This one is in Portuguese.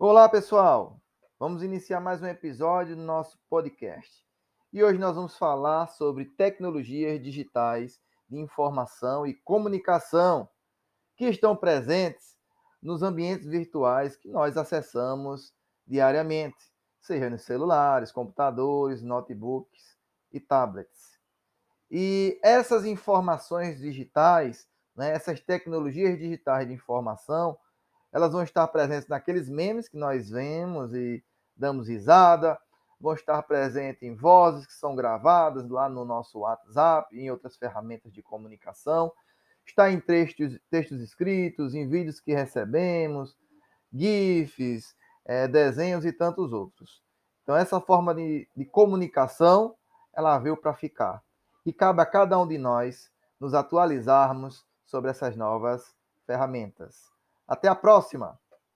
Olá, pessoal! Vamos iniciar mais um episódio do nosso podcast. E hoje nós vamos falar sobre tecnologias digitais de informação e comunicação que estão presentes nos ambientes virtuais que nós acessamos diariamente, seja nos celulares, computadores, notebooks e tablets. E essas informações digitais, né, essas tecnologias digitais de informação, elas vão estar presentes naqueles memes que nós vemos e damos risada, vão estar presentes em vozes que são gravadas lá no nosso WhatsApp, em outras ferramentas de comunicação, está em textos, textos escritos, em vídeos que recebemos, GIFs, é, desenhos e tantos outros. Então, essa forma de, de comunicação, ela veio para ficar. E cabe a cada um de nós nos atualizarmos sobre essas novas ferramentas. Até a próxima!